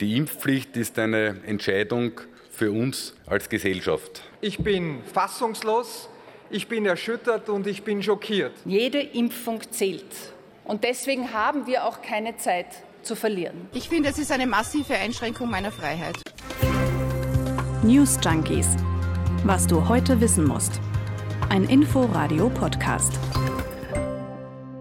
Die Impfpflicht ist eine Entscheidung für uns als Gesellschaft. Ich bin fassungslos, ich bin erschüttert und ich bin schockiert. Jede Impfung zählt. Und deswegen haben wir auch keine Zeit zu verlieren. Ich finde, es ist eine massive Einschränkung meiner Freiheit. News Junkies. Was du heute wissen musst. Ein Info-Radio-Podcast.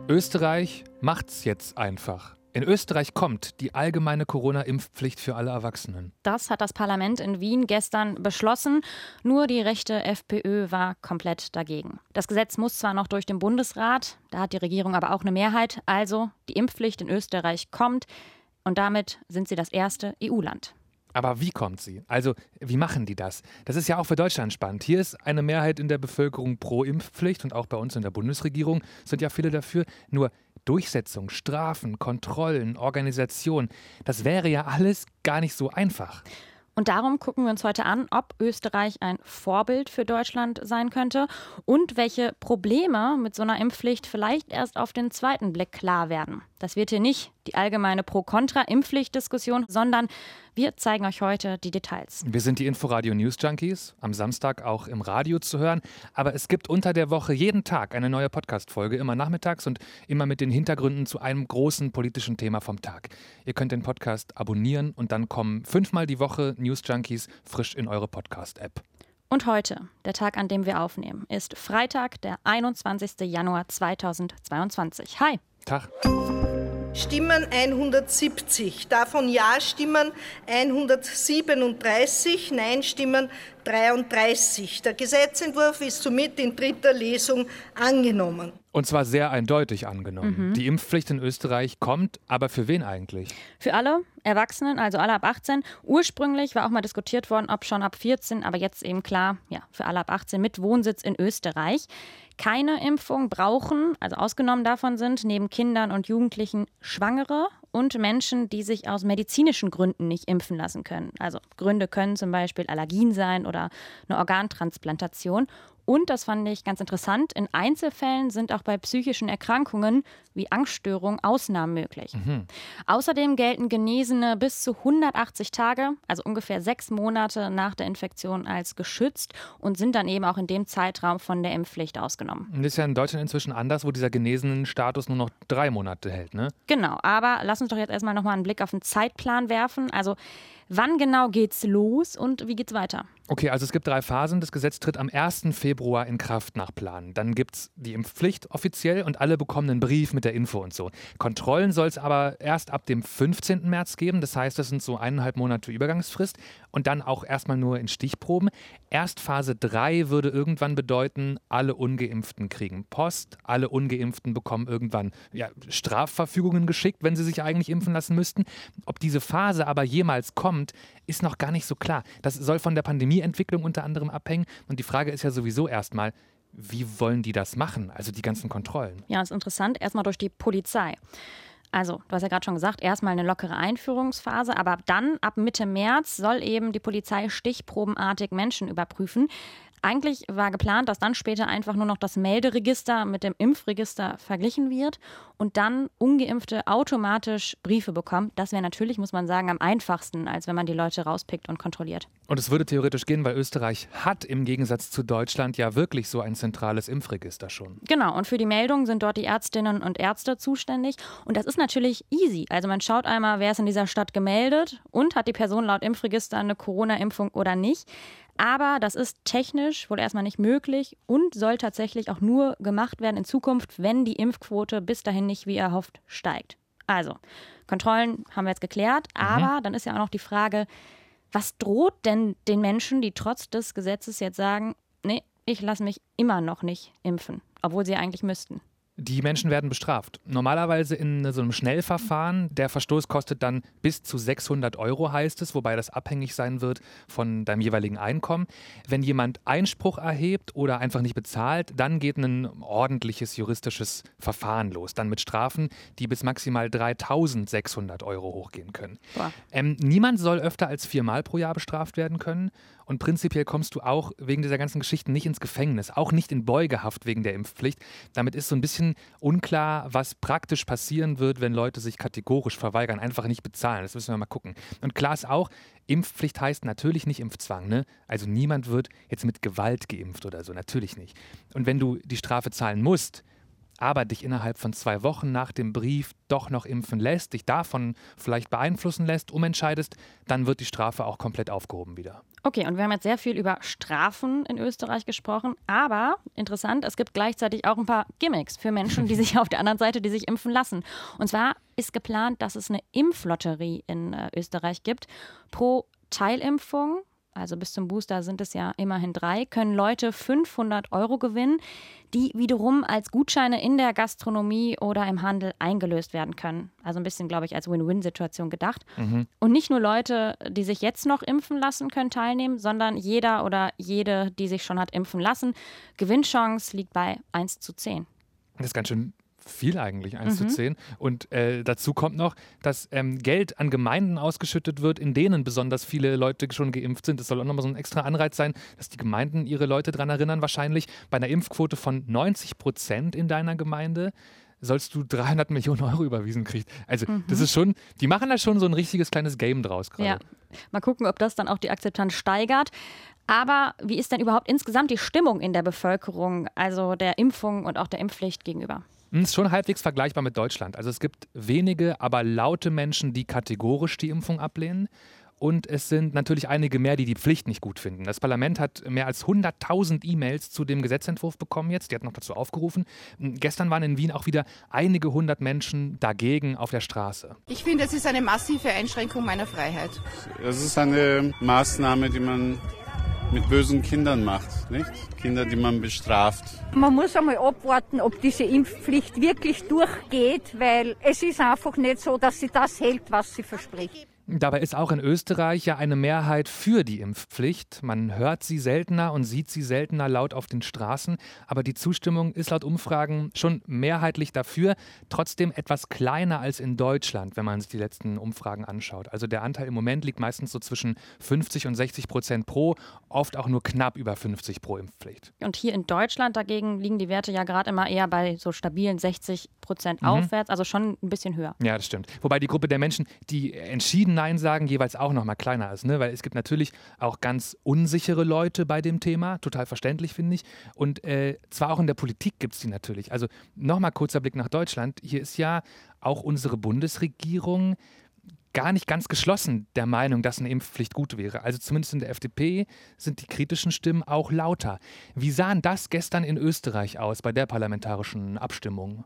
Österreich macht's jetzt einfach. In Österreich kommt die allgemeine Corona-Impfpflicht für alle Erwachsenen. Das hat das Parlament in Wien gestern beschlossen. Nur die rechte FPÖ war komplett dagegen. Das Gesetz muss zwar noch durch den Bundesrat, da hat die Regierung aber auch eine Mehrheit. Also die Impfpflicht in Österreich kommt und damit sind sie das erste EU-Land. Aber wie kommt sie? Also, wie machen die das? Das ist ja auch für Deutschland spannend. Hier ist eine Mehrheit in der Bevölkerung pro Impfpflicht und auch bei uns in der Bundesregierung sind ja viele dafür. Nur Durchsetzung, Strafen, Kontrollen, Organisation, das wäre ja alles gar nicht so einfach. Und darum gucken wir uns heute an, ob Österreich ein Vorbild für Deutschland sein könnte und welche Probleme mit so einer Impfpflicht vielleicht erst auf den zweiten Blick klar werden. Das wird hier nicht die allgemeine Pro-Kontra-Impfpflicht-Diskussion, sondern wir zeigen euch heute die Details. Wir sind die Inforadio News Junkies, am Samstag auch im Radio zu hören. Aber es gibt unter der Woche jeden Tag eine neue Podcast-Folge, immer nachmittags und immer mit den Hintergründen zu einem großen politischen Thema vom Tag. Ihr könnt den Podcast abonnieren und dann kommen fünfmal die Woche News Junkies frisch in eure Podcast-App. Und heute, der Tag, an dem wir aufnehmen, ist Freitag, der 21. Januar 2022. Hi. Tag. Stimmen 170, davon Ja-Stimmen 137, Nein-Stimmen 33. Der Gesetzentwurf ist somit in dritter Lesung angenommen. Und zwar sehr eindeutig angenommen. Mhm. Die Impfpflicht in Österreich kommt, aber für wen eigentlich? Für alle Erwachsenen, also alle ab 18. Ursprünglich war auch mal diskutiert worden, ob schon ab 14, aber jetzt eben klar, ja, für alle ab 18 mit Wohnsitz in Österreich keine Impfung brauchen, also ausgenommen davon sind, neben Kindern und Jugendlichen Schwangere und Menschen, die sich aus medizinischen Gründen nicht impfen lassen können. Also Gründe können zum Beispiel Allergien sein oder eine Organtransplantation. Und das fand ich ganz interessant. In Einzelfällen sind auch bei psychischen Erkrankungen wie Angststörungen Ausnahmen möglich. Mhm. Außerdem gelten Genesene bis zu 180 Tage, also ungefähr sechs Monate nach der Infektion, als geschützt und sind dann eben auch in dem Zeitraum von der Impfpflicht ausgenommen. Das ist ja in Deutschland inzwischen anders, wo dieser genesenen Status nur noch drei Monate hält, ne? Genau, aber lass uns doch jetzt erstmal nochmal einen Blick auf den Zeitplan werfen. Also wann genau geht's los und wie geht's weiter? Okay, also es gibt drei Phasen. Das Gesetz tritt am 1. Februar in Kraft nach Plan. Dann gibt es die Impfpflicht offiziell und alle bekommen einen Brief mit der Info und so. Kontrollen soll es aber erst ab dem 15. März geben. Das heißt, das sind so eineinhalb Monate Übergangsfrist und dann auch erstmal nur in Stichproben. Erst Phase 3 würde irgendwann bedeuten, alle Ungeimpften kriegen Post, alle Ungeimpften bekommen irgendwann ja, Strafverfügungen geschickt, wenn sie sich eigentlich impfen lassen müssten. Ob diese Phase aber jemals kommt, ist noch gar nicht so klar. Das soll von der Pandemieentwicklung unter anderem abhängen. Und die Frage ist ja sowieso erstmal, wie wollen die das machen? Also die ganzen Kontrollen. Ja, ist interessant. Erstmal durch die Polizei. Also, du hast ja gerade schon gesagt, erstmal eine lockere Einführungsphase, aber dann ab Mitte März soll eben die Polizei stichprobenartig Menschen überprüfen. Eigentlich war geplant, dass dann später einfach nur noch das Melderegister mit dem Impfregister verglichen wird und dann ungeimpfte automatisch Briefe bekommen. Das wäre natürlich, muss man sagen, am einfachsten, als wenn man die Leute rauspickt und kontrolliert. Und es würde theoretisch gehen, weil Österreich hat im Gegensatz zu Deutschland ja wirklich so ein zentrales Impfregister schon. Genau, und für die Meldung sind dort die Ärztinnen und Ärzte zuständig. Und das ist natürlich easy. Also man schaut einmal, wer ist in dieser Stadt gemeldet und hat die Person laut Impfregister eine Corona-Impfung oder nicht. Aber das ist technisch wohl erstmal nicht möglich und soll tatsächlich auch nur gemacht werden in Zukunft, wenn die Impfquote bis dahin nicht wie erhofft steigt. Also, Kontrollen haben wir jetzt geklärt, mhm. aber dann ist ja auch noch die Frage, was droht denn den Menschen, die trotz des Gesetzes jetzt sagen, nee, ich lasse mich immer noch nicht impfen, obwohl sie eigentlich müssten? Die Menschen werden bestraft. Normalerweise in so einem Schnellverfahren. Der Verstoß kostet dann bis zu 600 Euro, heißt es, wobei das abhängig sein wird von deinem jeweiligen Einkommen. Wenn jemand Einspruch erhebt oder einfach nicht bezahlt, dann geht ein ordentliches juristisches Verfahren los. Dann mit Strafen, die bis maximal 3600 Euro hochgehen können. Ähm, niemand soll öfter als viermal pro Jahr bestraft werden können. Und prinzipiell kommst du auch wegen dieser ganzen Geschichten nicht ins Gefängnis, auch nicht in Beugehaft wegen der Impfpflicht. Damit ist so ein bisschen unklar, was praktisch passieren wird, wenn Leute sich kategorisch verweigern, einfach nicht bezahlen. Das müssen wir mal gucken. Und klar ist auch, Impfpflicht heißt natürlich nicht Impfzwang. Ne? Also niemand wird jetzt mit Gewalt geimpft oder so, natürlich nicht. Und wenn du die Strafe zahlen musst, aber dich innerhalb von zwei Wochen nach dem Brief doch noch impfen lässt, dich davon vielleicht beeinflussen lässt, umentscheidest, dann wird die Strafe auch komplett aufgehoben wieder. Okay, und wir haben jetzt sehr viel über Strafen in Österreich gesprochen, aber interessant, es gibt gleichzeitig auch ein paar Gimmicks für Menschen, die sich auf der anderen Seite, die sich impfen lassen. Und zwar ist geplant, dass es eine Impflotterie in äh, Österreich gibt. Pro Teilimpfung also bis zum Booster sind es ja immerhin drei, können Leute 500 Euro gewinnen, die wiederum als Gutscheine in der Gastronomie oder im Handel eingelöst werden können. Also ein bisschen, glaube ich, als Win-Win-Situation gedacht. Mhm. Und nicht nur Leute, die sich jetzt noch impfen lassen, können teilnehmen, sondern jeder oder jede, die sich schon hat impfen lassen. Gewinnchance liegt bei 1 zu 10. Das ist ganz schön viel eigentlich, 1 mhm. zu 10. Und äh, dazu kommt noch, dass ähm, Geld an Gemeinden ausgeschüttet wird, in denen besonders viele Leute schon geimpft sind. Das soll auch nochmal so ein extra Anreiz sein, dass die Gemeinden ihre Leute daran erinnern, wahrscheinlich bei einer Impfquote von 90 Prozent in deiner Gemeinde sollst du 300 Millionen Euro überwiesen kriegen. Also mhm. das ist schon, die machen da schon so ein richtiges kleines Game draus gerade. Ja. Mal gucken, ob das dann auch die Akzeptanz steigert. Aber wie ist denn überhaupt insgesamt die Stimmung in der Bevölkerung, also der Impfung und auch der Impfpflicht gegenüber? Hm, ist schon halbwegs vergleichbar mit Deutschland. Also es gibt wenige, aber laute Menschen, die kategorisch die Impfung ablehnen. Und es sind natürlich einige mehr, die die Pflicht nicht gut finden. Das Parlament hat mehr als 100.000 E-Mails zu dem Gesetzentwurf bekommen jetzt. Die hat noch dazu aufgerufen. Hm, gestern waren in Wien auch wieder einige hundert Menschen dagegen auf der Straße. Ich finde, es ist eine massive Einschränkung meiner Freiheit. Es ist eine Maßnahme, die man mit bösen Kindern macht, nicht? Kinder, die man bestraft. Man muss einmal abwarten, ob diese Impfpflicht wirklich durchgeht, weil es ist einfach nicht so, dass sie das hält, was sie verspricht. Dabei ist auch in Österreich ja eine Mehrheit für die Impfpflicht. Man hört sie seltener und sieht sie seltener laut auf den Straßen, aber die Zustimmung ist laut Umfragen schon mehrheitlich dafür, trotzdem etwas kleiner als in Deutschland, wenn man sich die letzten Umfragen anschaut. Also der Anteil im Moment liegt meistens so zwischen 50 und 60 Prozent pro, oft auch nur knapp über 50 pro Impfpflicht. Und hier in Deutschland dagegen liegen die Werte ja gerade immer eher bei so stabilen 60 Prozent mhm. aufwärts, also schon ein bisschen höher. Ja, das stimmt. Wobei die Gruppe der Menschen, die entschieden Nein sagen, jeweils auch noch mal kleiner ist. Ne? Weil es gibt natürlich auch ganz unsichere Leute bei dem Thema, total verständlich, finde ich. Und äh, zwar auch in der Politik gibt es die natürlich. Also nochmal kurzer Blick nach Deutschland. Hier ist ja auch unsere Bundesregierung gar nicht ganz geschlossen der Meinung, dass eine Impfpflicht gut wäre. Also zumindest in der FDP sind die kritischen Stimmen auch lauter. Wie sahen das gestern in Österreich aus bei der parlamentarischen Abstimmung?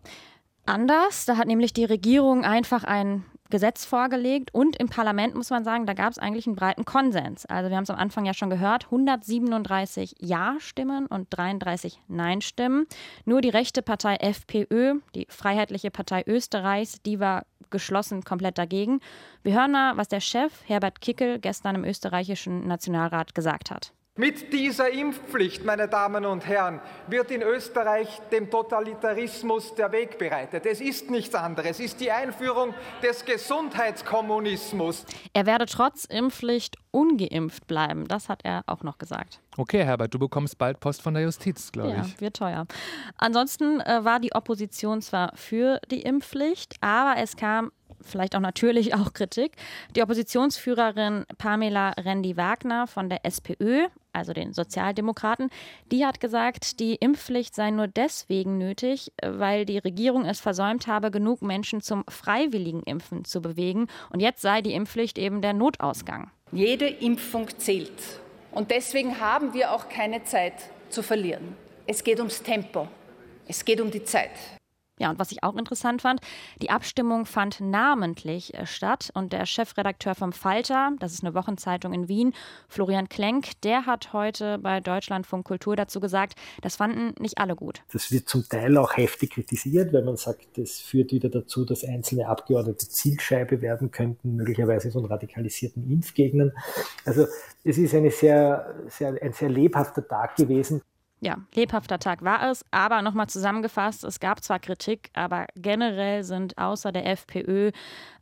Anders. Da hat nämlich die Regierung einfach ein Gesetz vorgelegt und im Parlament muss man sagen, da gab es eigentlich einen breiten Konsens. Also wir haben es am Anfang ja schon gehört, 137 Ja-Stimmen und 33 Nein-Stimmen. Nur die rechte Partei FPÖ, die Freiheitliche Partei Österreichs, die war geschlossen komplett dagegen. Wir hören mal, was der Chef Herbert Kickel gestern im österreichischen Nationalrat gesagt hat. Mit dieser Impfpflicht, meine Damen und Herren, wird in Österreich dem Totalitarismus der Weg bereitet. Es ist nichts anderes. Es ist die Einführung des Gesundheitskommunismus. Er werde trotz Impfpflicht ungeimpft bleiben. Das hat er auch noch gesagt. Okay, Herbert, du bekommst bald Post von der Justiz, glaube ich. Ja, wird teuer. Ansonsten äh, war die Opposition zwar für die Impfpflicht, aber es kam vielleicht auch natürlich auch Kritik. Die Oppositionsführerin Pamela Rendi-Wagner von der SPÖ, also den Sozialdemokraten, die hat gesagt, die Impfpflicht sei nur deswegen nötig, weil die Regierung es versäumt habe, genug Menschen zum freiwilligen Impfen zu bewegen. Und jetzt sei die Impfpflicht eben der Notausgang. Jede Impfung zählt. Und deswegen haben wir auch keine Zeit zu verlieren. Es geht ums Tempo. Es geht um die Zeit. Ja, und was ich auch interessant fand, die Abstimmung fand namentlich äh, statt und der Chefredakteur vom Falter, das ist eine Wochenzeitung in Wien, Florian Klenk, der hat heute bei Deutschlandfunk Kultur dazu gesagt, das fanden nicht alle gut. Das wird zum Teil auch heftig kritisiert, weil man sagt, das führt wieder dazu, dass einzelne Abgeordnete Zielscheibe werden könnten, möglicherweise von radikalisierten Impfgegnern. Also es ist eine sehr, sehr, ein sehr lebhafter Tag gewesen ja, lebhafter Tag war es, aber nochmal zusammengefasst, es gab zwar Kritik, aber generell sind außer der FPÖ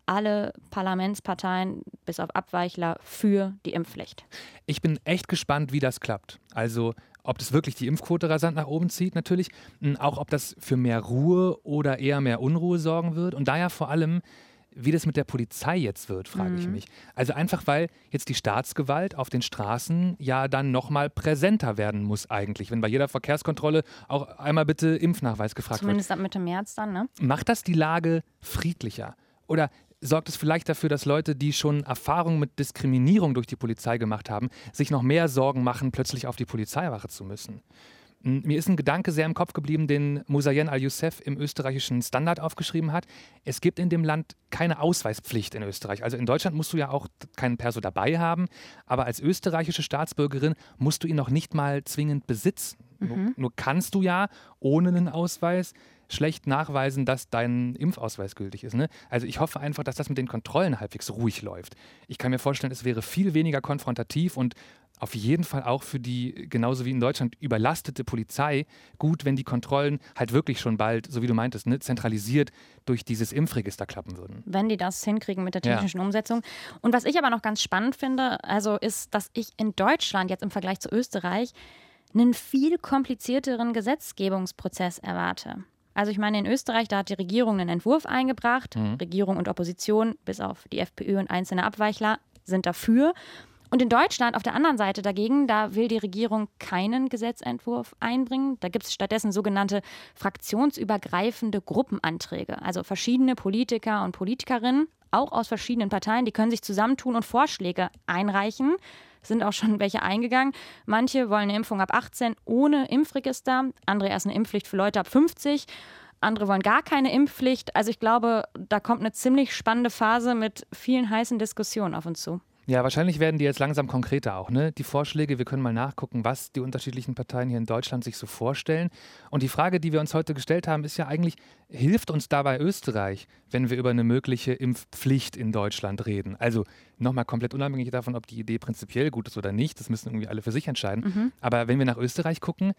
alle Parlamentsparteien bis auf Abweichler für die Impfpflicht. Ich bin echt gespannt, wie das klappt. Also ob das wirklich die Impfquote rasant nach oben zieht, natürlich. Auch ob das für mehr Ruhe oder eher mehr Unruhe sorgen wird. Und daher vor allem, wie das mit der Polizei jetzt wird, frage mhm. ich mich. Also einfach, weil jetzt die Staatsgewalt auf den Straßen ja dann nochmal präsenter werden muss eigentlich, wenn bei jeder Verkehrskontrolle auch einmal bitte Impfnachweis gefragt Zumindest wird. Zumindest ab Mitte März dann, ne? Macht das die Lage friedlicher? Oder sorgt es vielleicht dafür, dass Leute, die schon Erfahrungen mit Diskriminierung durch die Polizei gemacht haben, sich noch mehr Sorgen machen, plötzlich auf die Polizeiwache zu müssen? Mir ist ein Gedanke sehr im Kopf geblieben, den Musayen al-Youssef im österreichischen Standard aufgeschrieben hat. Es gibt in dem Land keine Ausweispflicht in Österreich. Also in Deutschland musst du ja auch keinen Perso dabei haben, aber als österreichische Staatsbürgerin musst du ihn noch nicht mal zwingend besitzen. Mhm. Nur, kannst du ja ohne einen Ausweis schlecht nachweisen, dass dein Impfausweis gültig ist. Ne? Also ich hoffe einfach, dass das mit den Kontrollen halbwegs ruhig läuft. Ich kann mir vorstellen, es wäre viel weniger konfrontativ und auf jeden Fall auch für die, genauso wie in Deutschland, überlastete Polizei gut, wenn die Kontrollen halt wirklich schon bald, so wie du meintest, ne, zentralisiert durch dieses Impfregister klappen würden. Wenn die das hinkriegen mit der technischen ja. Umsetzung. Und was ich aber noch ganz spannend finde, also ist, dass ich in Deutschland jetzt im Vergleich zu Österreich einen viel komplizierteren Gesetzgebungsprozess erwarte. Also ich meine, in Österreich, da hat die Regierung einen Entwurf eingebracht. Mhm. Regierung und Opposition, bis auf die FPÖ und einzelne Abweichler, sind dafür. Und in Deutschland auf der anderen Seite dagegen, da will die Regierung keinen Gesetzentwurf einbringen. Da gibt es stattdessen sogenannte fraktionsübergreifende Gruppenanträge. Also verschiedene Politiker und Politikerinnen, auch aus verschiedenen Parteien, die können sich zusammentun und Vorschläge einreichen. Sind auch schon welche eingegangen. Manche wollen eine Impfung ab 18 ohne Impfregister, andere erst eine Impfpflicht für Leute ab 50. Andere wollen gar keine Impfpflicht. Also ich glaube, da kommt eine ziemlich spannende Phase mit vielen heißen Diskussionen auf uns zu. Ja, wahrscheinlich werden die jetzt langsam konkreter auch, ne? Die Vorschläge, wir können mal nachgucken, was die unterschiedlichen Parteien hier in Deutschland sich so vorstellen. Und die Frage, die wir uns heute gestellt haben, ist ja eigentlich, hilft uns dabei Österreich, wenn wir über eine mögliche Impfpflicht in Deutschland reden? Also nochmal komplett unabhängig davon, ob die Idee prinzipiell gut ist oder nicht, das müssen irgendwie alle für sich entscheiden. Mhm. Aber wenn wir nach Österreich gucken,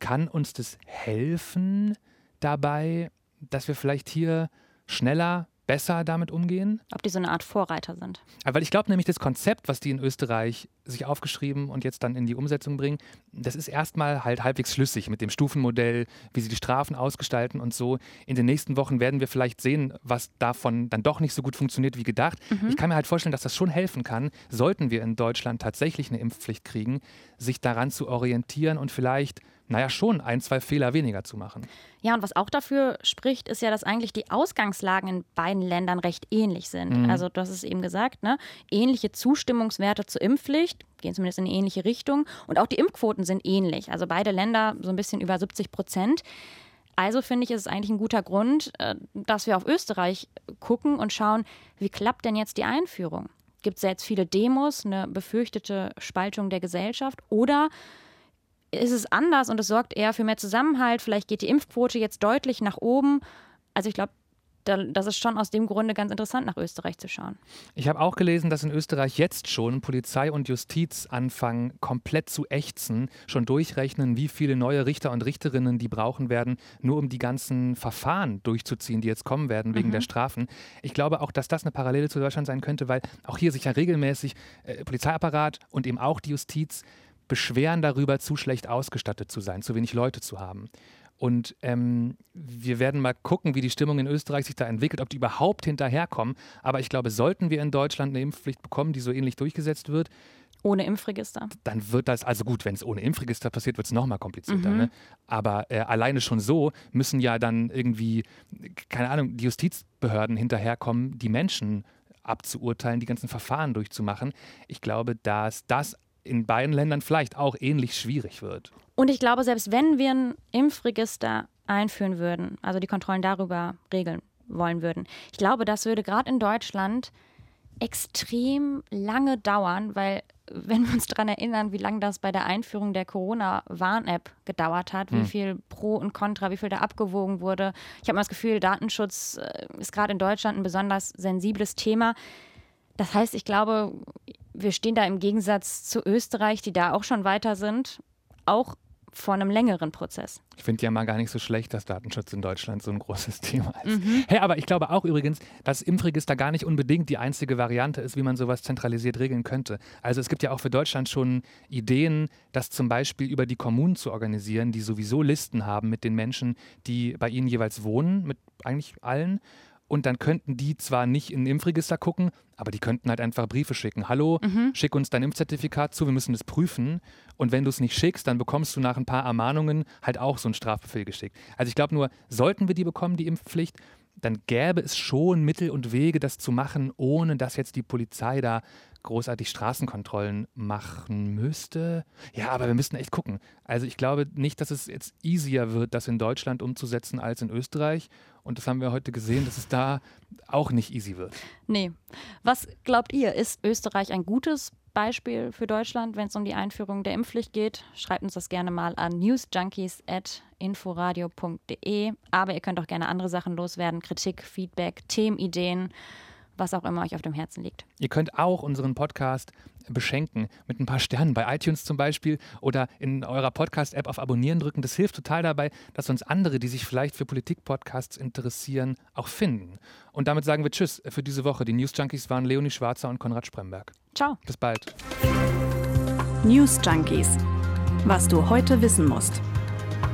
kann uns das helfen dabei, dass wir vielleicht hier schneller besser damit umgehen. Ob die so eine Art Vorreiter sind. weil ich glaube nämlich, das Konzept, was die in Österreich sich aufgeschrieben und jetzt dann in die Umsetzung bringen, das ist erstmal halt halbwegs schlüssig mit dem Stufenmodell, wie sie die Strafen ausgestalten und so. In den nächsten Wochen werden wir vielleicht sehen, was davon dann doch nicht so gut funktioniert wie gedacht. Mhm. Ich kann mir halt vorstellen, dass das schon helfen kann, sollten wir in Deutschland tatsächlich eine Impfpflicht kriegen, sich daran zu orientieren und vielleicht naja, schon ein, zwei Fehler weniger zu machen. Ja, und was auch dafür spricht, ist ja, dass eigentlich die Ausgangslagen in beiden Ländern recht ähnlich sind. Mhm. Also, du hast es eben gesagt, ne? ähnliche Zustimmungswerte zur Impfpflicht, gehen zumindest in eine ähnliche Richtung. Und auch die Impfquoten sind ähnlich. Also, beide Länder so ein bisschen über 70 Prozent. Also finde ich, ist es eigentlich ein guter Grund, äh, dass wir auf Österreich gucken und schauen, wie klappt denn jetzt die Einführung? Gibt es jetzt viele Demos, eine befürchtete Spaltung der Gesellschaft oder ist es anders und es sorgt eher für mehr Zusammenhalt. Vielleicht geht die Impfquote jetzt deutlich nach oben. Also ich glaube, das ist schon aus dem Grunde ganz interessant, nach Österreich zu schauen. Ich habe auch gelesen, dass in Österreich jetzt schon Polizei und Justiz anfangen, komplett zu ächzen, schon durchrechnen, wie viele neue Richter und Richterinnen die brauchen werden, nur um die ganzen Verfahren durchzuziehen, die jetzt kommen werden wegen mhm. der Strafen. Ich glaube auch, dass das eine Parallele zu Deutschland sein könnte, weil auch hier sich ja regelmäßig äh, Polizeiapparat und eben auch die Justiz beschweren darüber, zu schlecht ausgestattet zu sein, zu wenig Leute zu haben. Und ähm, wir werden mal gucken, wie die Stimmung in Österreich sich da entwickelt, ob die überhaupt hinterherkommen. Aber ich glaube, sollten wir in Deutschland eine Impfpflicht bekommen, die so ähnlich durchgesetzt wird, ohne Impfregister. Dann wird das, also gut, wenn es ohne Impfregister passiert, wird es nochmal komplizierter. Mhm. Ne? Aber äh, alleine schon so müssen ja dann irgendwie, keine Ahnung, die Justizbehörden hinterherkommen, die Menschen abzuurteilen, die ganzen Verfahren durchzumachen. Ich glaube, dass das in beiden Ländern vielleicht auch ähnlich schwierig wird. Und ich glaube, selbst wenn wir ein Impfregister einführen würden, also die Kontrollen darüber regeln wollen würden, ich glaube, das würde gerade in Deutschland extrem lange dauern, weil wenn wir uns daran erinnern, wie lange das bei der Einführung der Corona-Warn-App gedauert hat, hm. wie viel Pro und Contra, wie viel da abgewogen wurde. Ich habe mal das Gefühl, Datenschutz äh, ist gerade in Deutschland ein besonders sensibles Thema. Das heißt, ich glaube, wir stehen da im Gegensatz zu Österreich, die da auch schon weiter sind, auch vor einem längeren Prozess. Ich finde ja mal gar nicht so schlecht, dass Datenschutz in Deutschland so ein großes Thema ist. Mhm. Hey, aber ich glaube auch übrigens, dass Impfregister gar nicht unbedingt die einzige Variante ist, wie man sowas zentralisiert regeln könnte. Also es gibt ja auch für Deutschland schon Ideen, das zum Beispiel über die Kommunen zu organisieren, die sowieso Listen haben mit den Menschen, die bei ihnen jeweils wohnen, mit eigentlich allen und dann könnten die zwar nicht in ein Impfregister gucken, aber die könnten halt einfach Briefe schicken. Hallo, mhm. schick uns dein Impfzertifikat zu, wir müssen es prüfen. Und wenn du es nicht schickst, dann bekommst du nach ein paar Ermahnungen halt auch so einen Strafbefehl geschickt. Also ich glaube nur, sollten wir die bekommen, die Impfpflicht, dann gäbe es schon Mittel und Wege, das zu machen, ohne dass jetzt die Polizei da großartig Straßenkontrollen machen müsste. Ja, aber wir müssten echt gucken. Also ich glaube nicht, dass es jetzt easier wird, das in Deutschland umzusetzen als in Österreich. Und das haben wir heute gesehen, dass es da auch nicht easy wird. Nee. Was glaubt ihr, ist Österreich ein gutes Beispiel für Deutschland, wenn es um die Einführung der Impfpflicht geht? Schreibt uns das gerne mal an newsjunkies.inforadio.de. Aber ihr könnt auch gerne andere Sachen loswerden, Kritik, Feedback, Themenideen was auch immer euch auf dem Herzen liegt. Ihr könnt auch unseren Podcast beschenken mit ein paar Sternen bei iTunes zum Beispiel oder in eurer Podcast-App auf Abonnieren drücken. Das hilft total dabei, dass uns andere, die sich vielleicht für Politik-Podcasts interessieren, auch finden. Und damit sagen wir Tschüss für diese Woche. Die News Junkies waren Leonie Schwarzer und Konrad Spremberg. Ciao. Bis bald. News Junkies. Was du heute wissen musst.